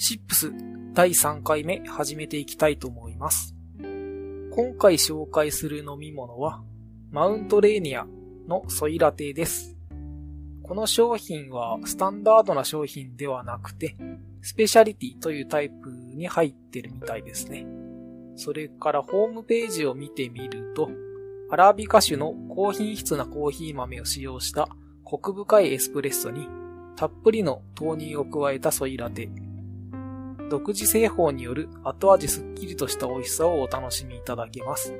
シップス第3回目始めていきたいと思います。今回紹介する飲み物は、マウントレーニアのソイラテです。この商品はスタンダードな商品ではなくて、スペシャリティというタイプに入ってるみたいですね。それからホームページを見てみると、アラビカ種の高品質なコーヒー豆を使用したコク深いエスプレッソにたっぷりの豆乳を加えたソイラテ独自製法による後味すっきりとした美味しさをお楽しみいただけます。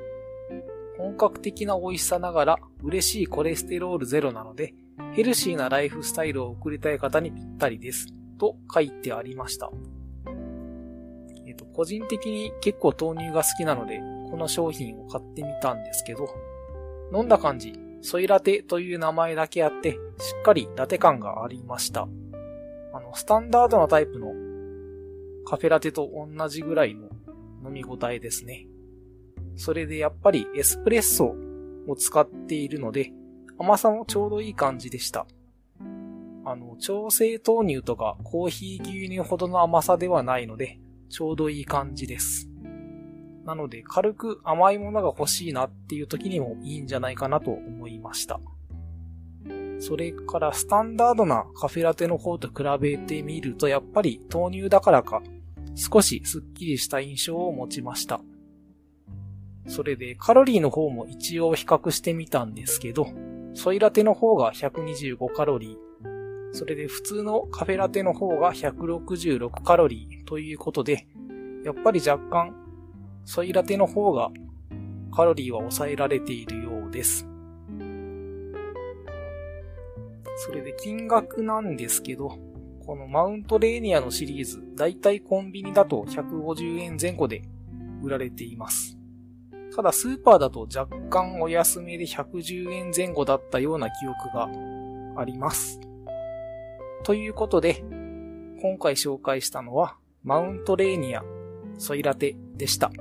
本格的な美味しさながら嬉しいコレステロールゼロなので、ヘルシーなライフスタイルを送りたい方にぴったりです。と書いてありました。えっ、と、個人的に結構豆乳が好きなので、この商品を買ってみたんですけど、飲んだ感じ、ソイラテという名前だけあって、しっかりラテ感がありました。あの、スタンダードなタイプのカフェラテと同じぐらいの飲み応えですね。それでやっぱりエスプレッソを使っているので、甘さもちょうどいい感じでした。あの、調整豆乳とかコーヒー牛乳ほどの甘さではないので、ちょうどいい感じです。なので、軽く甘いものが欲しいなっていう時にもいいんじゃないかなと思いました。それからスタンダードなカフェラテの方と比べてみるとやっぱり豆乳だからか少しスッキリした印象を持ちました。それでカロリーの方も一応比較してみたんですけど、ソイラテの方が125カロリー、それで普通のカフェラテの方が166カロリーということで、やっぱり若干ソイラテの方がカロリーは抑えられているようです。それで金額なんですけど、このマウントレーニアのシリーズ、だいたいコンビニだと150円前後で売られています。ただスーパーだと若干お安めで110円前後だったような記憶があります。ということで、今回紹介したのはマウントレーニアソイラテでした。